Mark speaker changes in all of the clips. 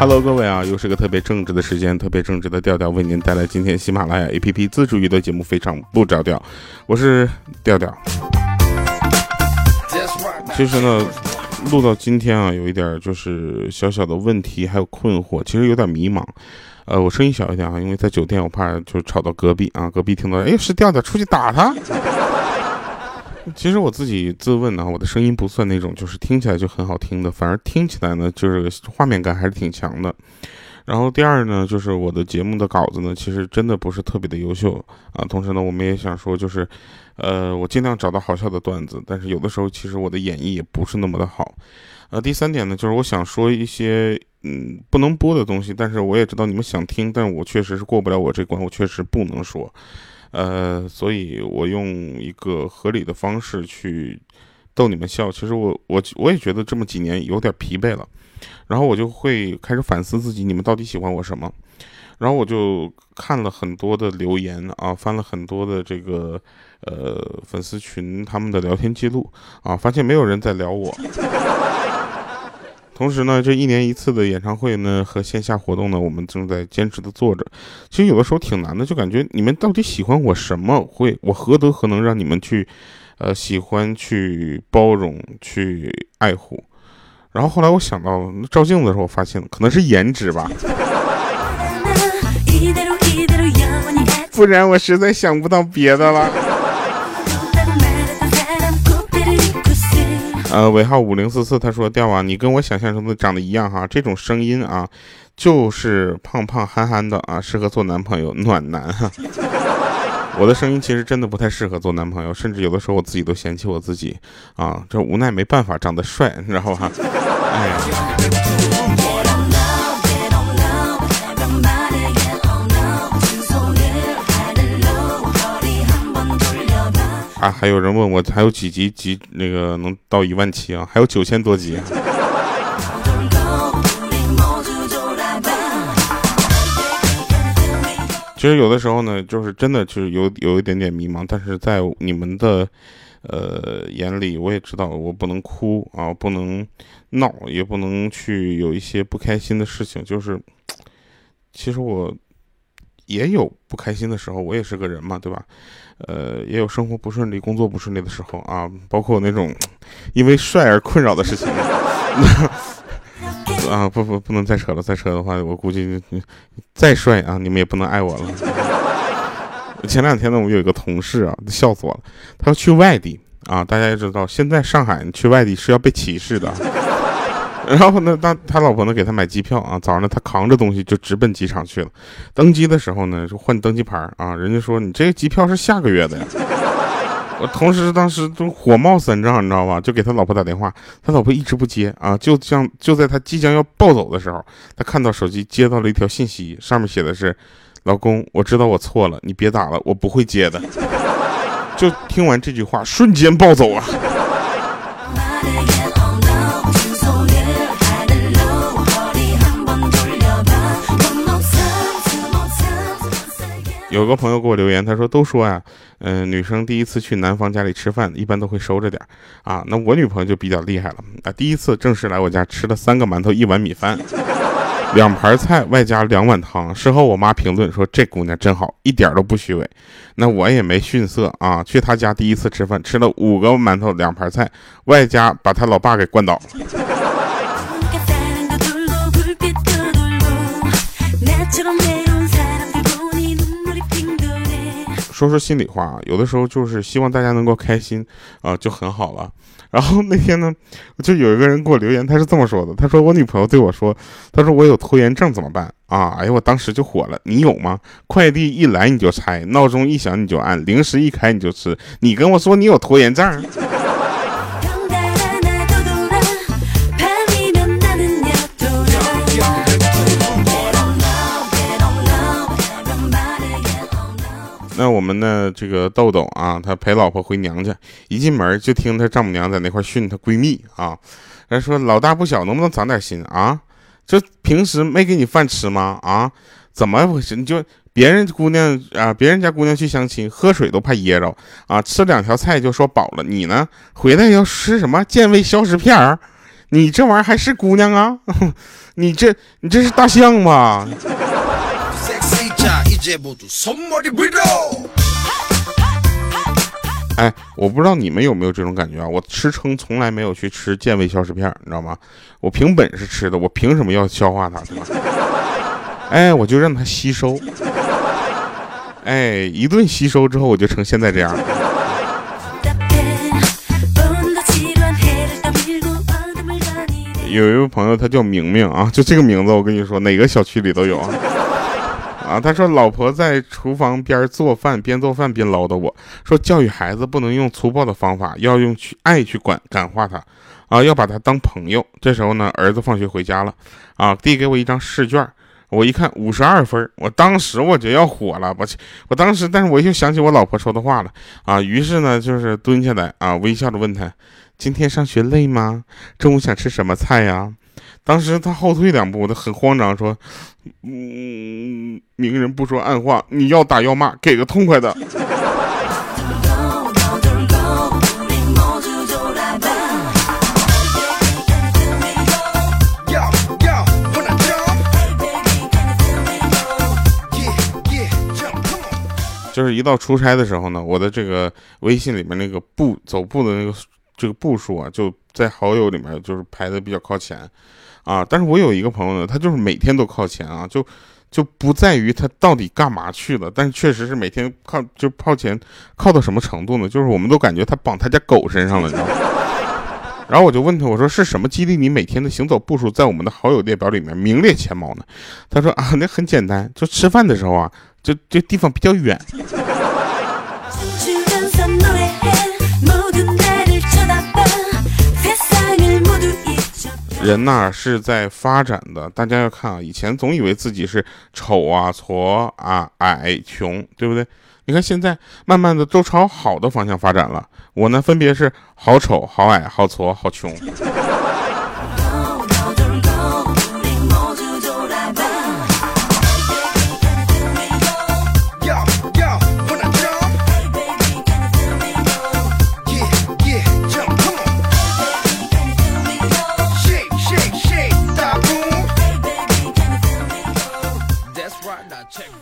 Speaker 1: Hello，各位啊，又是个特别正直的时间，特别正直的调调为您带来今天喜马拉雅 APP 自主娱乐节目《非常不着调》，我是调调。其实呢，录到今天啊，有一点就是小小的问题，还有困惑，其实有点迷茫。呃，我声音小一点啊，因为在酒店，我怕就吵到隔壁啊，隔壁听到，哎，是调调，出去打他。其实我自己自问呢，我的声音不算那种就是听起来就很好听的，反而听起来呢就是画面感还是挺强的。然后第二呢，就是我的节目的稿子呢，其实真的不是特别的优秀啊。同时呢，我们也想说，就是，呃，我尽量找到好笑的段子，但是有的时候其实我的演绎也不是那么的好。呃，第三点呢，就是我想说一些嗯不能播的东西，但是我也知道你们想听，但我确实是过不了我这关，我确实不能说。呃，所以我用一个合理的方式去逗你们笑。其实我我我也觉得这么几年有点疲惫了，然后我就会开始反思自己，你们到底喜欢我什么？然后我就看了很多的留言啊，翻了很多的这个呃粉丝群他们的聊天记录啊，发现没有人在聊我。同时呢，这一年一次的演唱会呢和线下活动呢，我们正在坚持的做着。其实有的时候挺难的，就感觉你们到底喜欢我什么？会我何德何能让你们去，呃，喜欢去包容去爱护？然后后来我想到照镜子的时候，我发现可能是颜值吧，不然我实在想不到别的了。呃，尾号五零四四，他说：“调啊，你跟我想象中的长得一样哈，这种声音啊，就是胖胖憨憨的啊，适合做男朋友，暖男哈。我的声音其实真的不太适合做男朋友，甚至有的时候我自己都嫌弃我自己啊，这无奈没办法，长得帅，你知道吧？哎。”，啊还有人问我还有几集集那个能到一万七啊？还有九千多集。其实有的时候呢，就是真的就是有有一点点迷茫，但是在你们的呃眼里，我也知道我不能哭啊，不能闹，也不能去有一些不开心的事情。就是其实我也有不开心的时候，我也是个人嘛，对吧？呃，也有生活不顺利、工作不顺利的时候啊，包括那种 因为帅而困扰的事情。啊，不不，不能再扯了，再扯的话，我估计再帅啊，你们也不能爱我了。前两天呢，我有一个同事啊，笑死我了，他要去外地啊，大家也知道，现在上海去外地是要被歧视的。然后呢，他他老婆呢给他买机票啊，早上呢他扛着东西就直奔机场去了。登机的时候呢，就换登机牌啊，人家说你这个机票是下个月的呀。我同时当时都火冒三丈，你知道吧？就给他老婆打电话，他老婆一直不接啊。就像就在他即将要暴走的时候，他看到手机接到了一条信息，上面写的是：“老公，我知道我错了，你别打了，我不会接的。”就听完这句话，瞬间暴走啊。有个朋友给我留言，他说：“都说呀，嗯，女生第一次去男方家里吃饭，一般都会收着点啊。那我女朋友就比较厉害了啊，第一次正式来我家吃了三个馒头，一碗米饭，两盘菜，外加两碗汤。事后我妈评论说，这姑娘真好，一点都不虚伪。那我也没逊色啊，去她家第一次吃饭，吃了五个馒头，两盘菜，外加把他老爸给灌倒了说说心里话啊，有的时候就是希望大家能够开心啊，就很好了。然后那天呢，就有一个人给我留言，他是这么说的：“他说我女朋友对我说，他说我有拖延症怎么办啊？哎呀，我当时就火了，你有吗？快递一来你就拆，闹钟一响你就按，零食一开你就吃，你跟我说你有拖延症？”我们的这个豆豆啊，他陪老婆回娘家，一进门就听他丈母娘在那块训她闺蜜啊，人说老大不小，能不能长点心啊？这平时没给你饭吃吗？啊，怎么回事？你就别人姑娘啊，别人家姑娘去相亲，喝水都怕噎着啊，吃两条菜就说饱了，你呢？回来要吃什么健胃消食片儿？你这玩意儿还是姑娘啊？你这你这是大象吧？哎，我不知道你们有没有这种感觉啊？我吃撑从来没有去吃健胃消食片，你知道吗？我凭本事吃的，我凭什么要消化它？对吧？哎，我就让它吸收。哎，一顿吸收之后，我就成现在这样了。有一位朋友，他叫明明啊，就这个名字，我跟你说，哪个小区里都有啊。啊，他说老婆在厨房边做饭，边做饭边唠叨我说，教育孩子不能用粗暴的方法，要用去爱去管感化他，啊，要把他当朋友。这时候呢，儿子放学回家了，啊，递给我一张试卷，我一看五十二分，我当时我就要火了，我去我当时，但是我又想起我老婆说的话了，啊，于是呢，就是蹲下来啊，微笑着问他，今天上学累吗？中午想吃什么菜呀？当时他后退两步，他很慌张，说：“嗯，明人不说暗话，你要打要骂，给个痛快的。”就是一到出差的时候呢，我的这个微信里面那个步走步的那个这个步数啊，就在好友里面就是排的比较靠前。啊！但是我有一个朋友呢，他就是每天都靠前啊，就就不在于他到底干嘛去了，但是确实是每天靠就靠前，靠到什么程度呢？就是我们都感觉他绑他家狗身上了，你知道吗？然后我就问他，我说是什么激励你每天的行走步数在我们的好友列表里面名列前茅呢？他说啊，那很简单，就吃饭的时候啊，就这地方比较远。人呐是在发展的，大家要看啊。以前总以为自己是丑啊、矬啊、矮、穷，对不对？你看现在慢慢的都朝好的方向发展了。我呢，分别是好丑、好矮、好矬、好穷。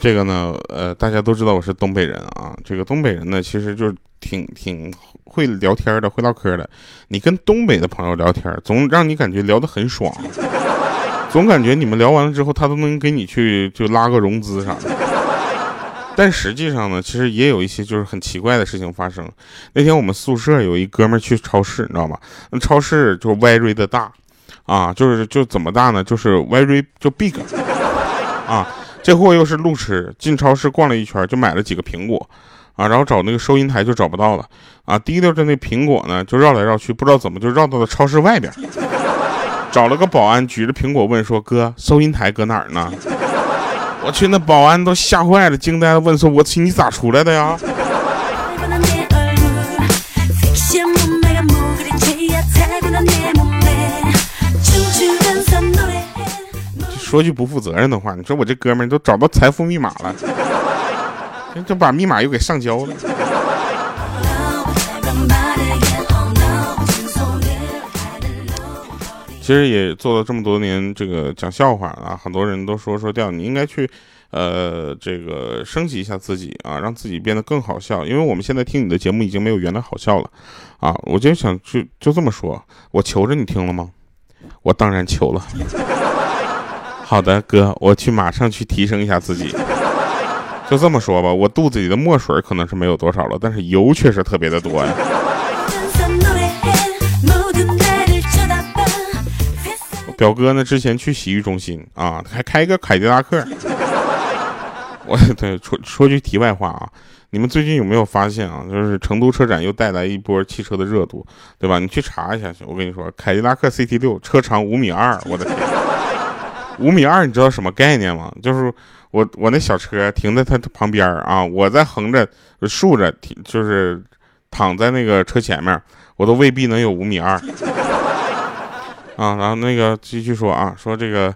Speaker 1: 这个呢，呃，大家都知道我是东北人啊。这个东北人呢，其实就是挺挺会聊天的，会唠嗑的。你跟东北的朋友聊天，总让你感觉聊得很爽，总感觉你们聊完了之后，他都能给你去就拉个融资啥的。但实际上呢，其实也有一些就是很奇怪的事情发生。那天我们宿舍有一哥们去超市，你知道吗？那超市就 very 的大啊，就是就怎么大呢？就是 very 就 big 啊。这货又是路痴，进超市逛了一圈，就买了几个苹果，啊，然后找那个收银台就找不到了，啊，提溜着那苹果呢，就绕来绕去，不知道怎么就绕到了超市外边，找了个保安，举着苹果问说：“哥，收银台搁哪儿呢？” 我去，那保安都吓坏了，惊呆了，问说：“我去，你咋出来的呀？”说句不负责任的话，你说我这哥们儿都找到财富密码了，就把密码又给上交了。其实也做了这么多年这个讲笑话啊，很多人都说说调你应该去，呃，这个升级一下自己啊，让自己变得更好笑。因为我们现在听你的节目已经没有原来好笑了，啊，我就想就就这么说，我求着你听了吗？我当然求了。好的，哥，我去马上去提升一下自己。就这么说吧，我肚子里的墨水可能是没有多少了，但是油确实特别的多呀。表哥呢，之前去洗浴中心啊，还开个凯迪拉克。我对说说句题外话啊，你们最近有没有发现啊？就是成都车展又带来一波汽车的热度，对吧？你去查一下去。我跟你说，凯迪拉克 CT 六车长五米二，我的天！五米二，你知道什么概念吗？就是我我那小车停在它旁边啊，我在横着竖着停，就是躺在那个车前面，我都未必能有五米二啊。然后那个继续说啊，说这个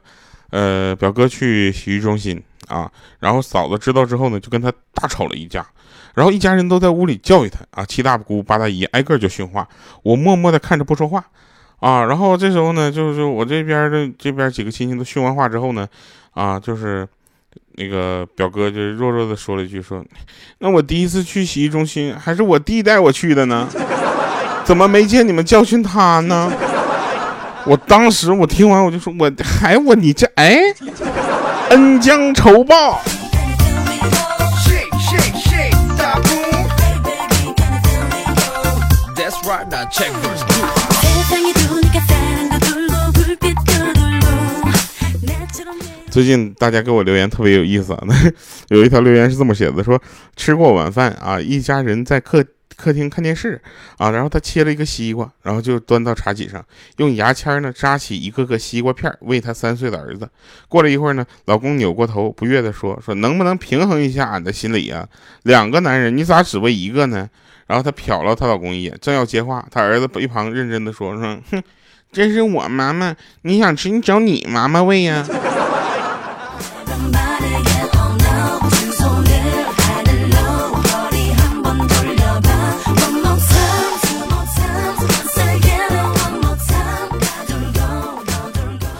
Speaker 1: 呃表哥去洗浴中心啊，然后嫂子知道之后呢，就跟他大吵了一架，然后一家人都在屋里教育他啊，七大姑八大姨挨个就训话，我默默的看着不说话。啊，然后这时候呢，就是我这边的这边几个亲戚都训完话之后呢，啊，就是那个表哥就弱弱的说了一句说，那我第一次去洗浴中心还是我弟带我去的呢，怎么没见你们教训他呢？我当时我听完我就说，我还我你这哎，恩将仇报。最近大家给我留言特别有意思啊，有一条留言是这么写的：说吃过晚饭啊，一家人在客客厅看电视啊，然后他切了一个西瓜，然后就端到茶几上，用牙签呢扎起一个个西瓜片喂他三岁的儿子。过了一会儿呢，老公扭过头不悦地说：说能不能平衡一下俺的心理啊？两个男人你咋只喂一个呢？然后她瞟了她老公一眼，正要接话，她儿子一旁认真的说：说哼，这是我妈妈，你想吃你找你妈妈喂呀。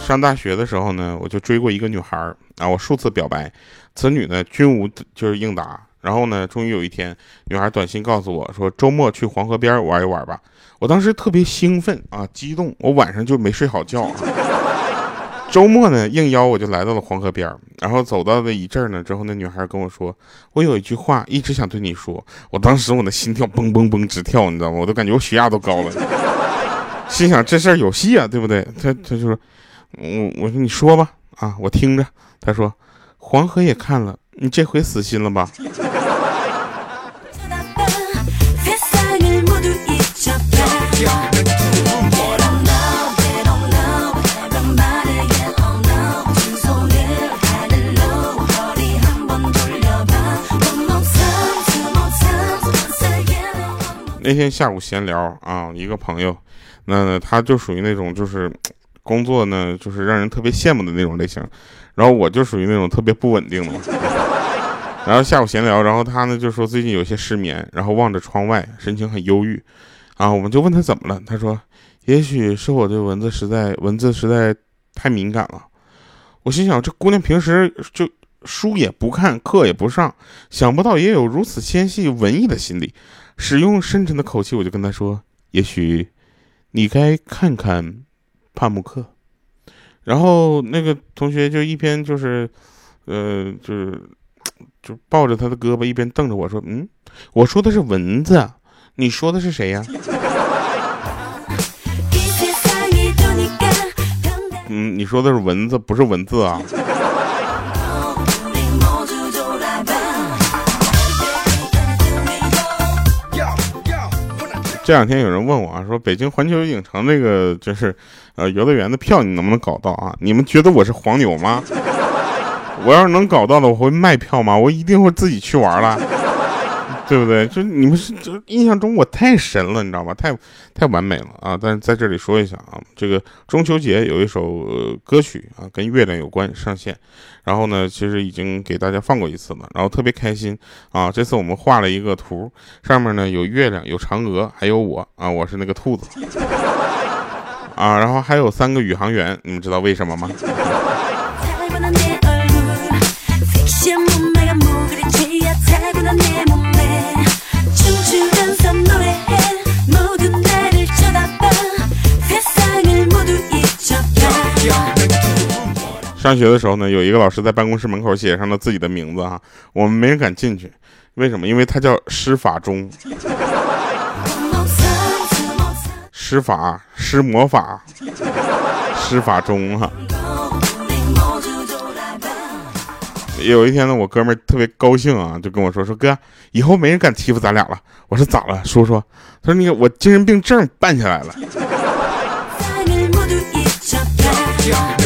Speaker 1: 上大学的时候呢，我就追过一个女孩儿啊，我数次表白，此女呢均无就是应答。然后呢，终于有一天，女孩短信告诉我说，周末去黄河边玩一玩吧。我当时特别兴奋啊，激动，我晚上就没睡好觉。周末呢，应邀我就来到了黄河边然后走到了一阵儿呢之后，那女孩跟我说，我有一句话一直想对你说。我当时我的心跳嘣嘣嘣直跳，你知道吗？我都感觉我血压都高了。心想这事儿有戏啊，对不对？他他就说。我我说你说吧啊，我听着。他说黄河也看了，你这回死心了吧？那天下午闲聊啊，一个朋友，那他就属于那种就是。工作呢，就是让人特别羡慕的那种类型，然后我就属于那种特别不稳定的。然后下午闲聊，然后他呢就说最近有些失眠，然后望着窗外，神情很忧郁。啊，我们就问他怎么了，他说也许是我对文字实在文字实在太敏感了。我心想这姑娘平时就书也不看，课也不上，想不到也有如此纤细文艺的心理。使用深沉的口气，我就跟他说，也许你该看看。帕慕克，然后那个同学就一边就是，呃，就是就抱着他的胳膊，一边瞪着我说：“嗯，我说的是蚊子，你说的是谁呀？”嗯，你说的是蚊子，不是文字啊。这两天有人问我啊，说北京环球影城那个就是，呃，游乐园的票你能不能搞到啊？你们觉得我是黄牛吗？我要是能搞到的，我会卖票吗？我一定会自己去玩了。对不对？就你们是就印象中我太神了，你知道吗？太太完美了啊！但是在这里说一下啊，这个中秋节有一首歌曲啊，跟月亮有关上线，然后呢，其实已经给大家放过一次了，然后特别开心啊！这次我们画了一个图，上面呢有月亮、有嫦娥，还有我啊，我是那个兔子啊，然后还有三个宇航员，你们知道为什么吗？上学的时候呢，有一个老师在办公室门口写上了自己的名字哈，我们没人敢进去，为什么？因为他叫施法中，施法施魔法，施法中哈。有一天呢，我哥们儿特别高兴啊，就跟我说说哥，以后没人敢欺负咱俩了。我说咋了？说说。他说那个我精神病证办下来了。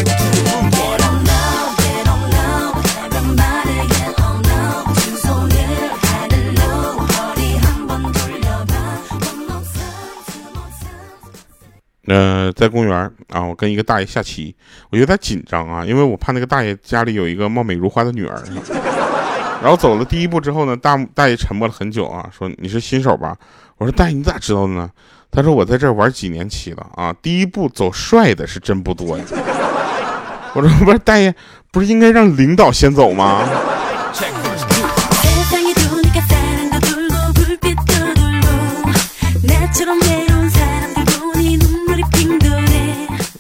Speaker 1: 呃，在公园啊，我跟一个大爷下棋，我有点紧张啊，因为我怕那个大爷家里有一个貌美如花的女儿。
Speaker 2: 然后走了第一步之后呢，大大爷沉默了很久啊，说你是新手吧？我说大爷你咋知道的呢？他说我在这玩几年棋了啊，第一步走帅的是真不多呀。我说不是大爷，不是应该让领导先走吗？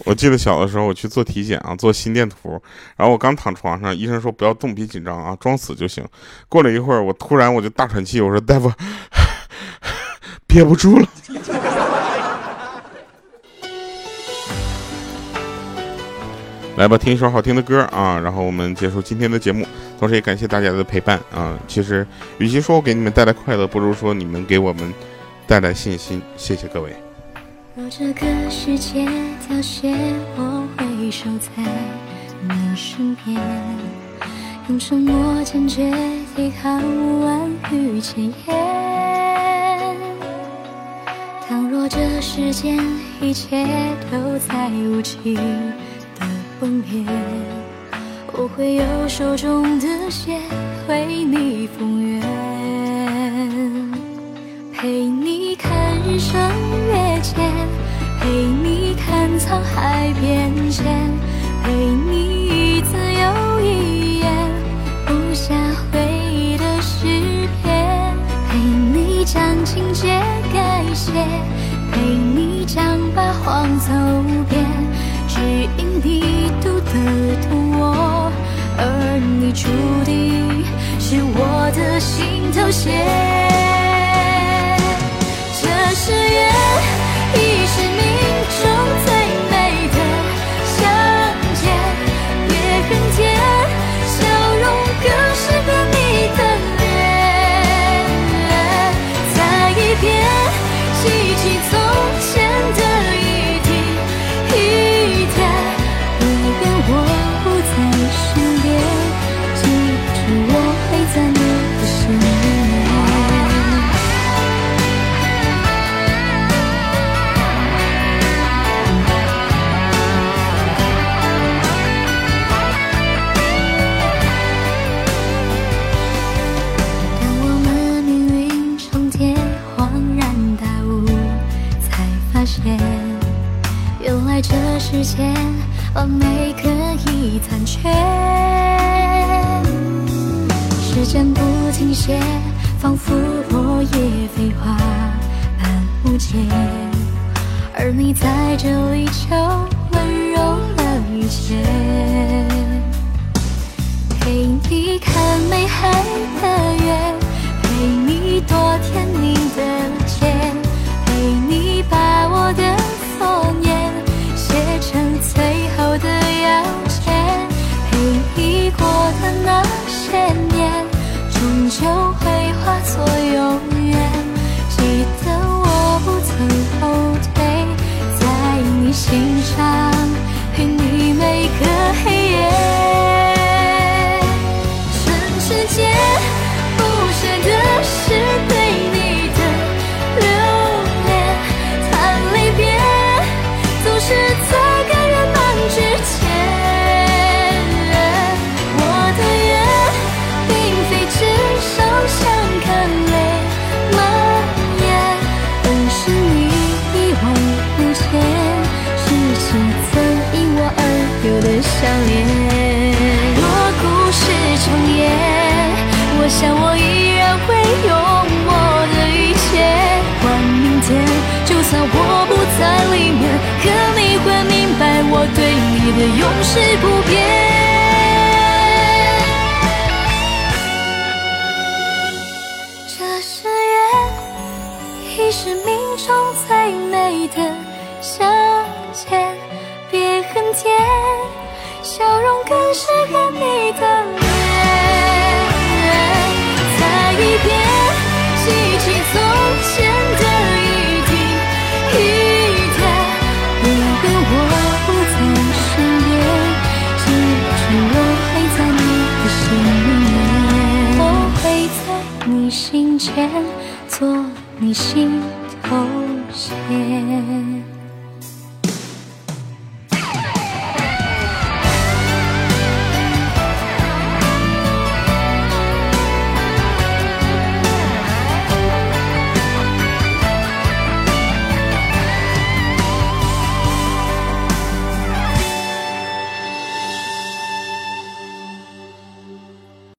Speaker 2: 我记得小的时候，我去做体检啊，做心电图，然后我刚躺床上，医生说不要动，别紧张啊，装死就行。过了一会儿，我突然我就大喘气，我说大夫，憋不住了。来吧，听一首好听的歌啊，然后我们结束今天的节目，同时也感谢大家的陪伴啊。其实，与其说我给你们带来快乐，不如说你们给我们带来信心。谢谢各位。若这个世界凋谢，我会守在你身边，用沉默坚决抵抗万语千言。倘若这世间一切都在无情的崩裂，我会用手中的线为你封约，陪你看日升月减。陪你看沧海变迁，陪你一字又一言，不下回忆的诗篇，陪你将情节改写，陪你将八荒走遍，只因你读得懂我，而你注定是我的心头血。间不停歇，仿佛落叶飞花般无解，而你在这里就温柔了一切，陪你看美海的月，陪你多甜蜜的街，陪你把我的所言写成最后。的要钱，陪你过的那些就，会化作永远。记得我不曾后退，在你心上想我依然会用我的一切换明天就算我不在里面可你会明白我对你的永世不变这是缘亦是命中在前，做你心头线。